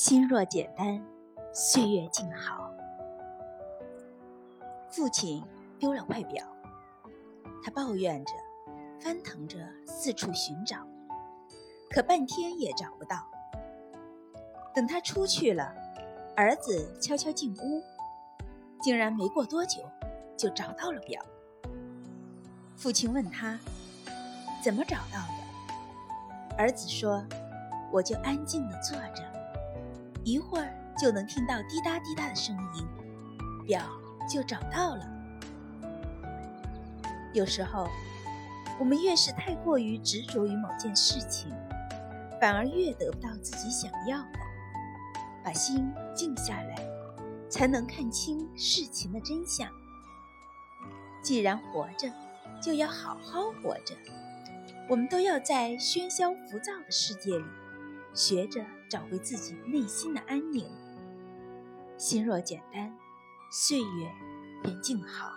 心若简单，岁月静好。父亲丢了块表，他抱怨着，翻腾着四处寻找，可半天也找不到。等他出去了，儿子悄悄进屋，竟然没过多久就找到了表。父亲问他：“怎么找到的？”儿子说：“我就安静地坐着，一会儿就能听到滴答滴答的声音，表就找到了。”有时候，我们越是太过于执着于某件事情，反而越得不到自己想要的。把心静下来，才能看清事情的真相。既然活着，就要好好活着。我们都要在喧嚣浮躁的世界里，学着找回自己内心的安宁。心若简单，岁月便静好。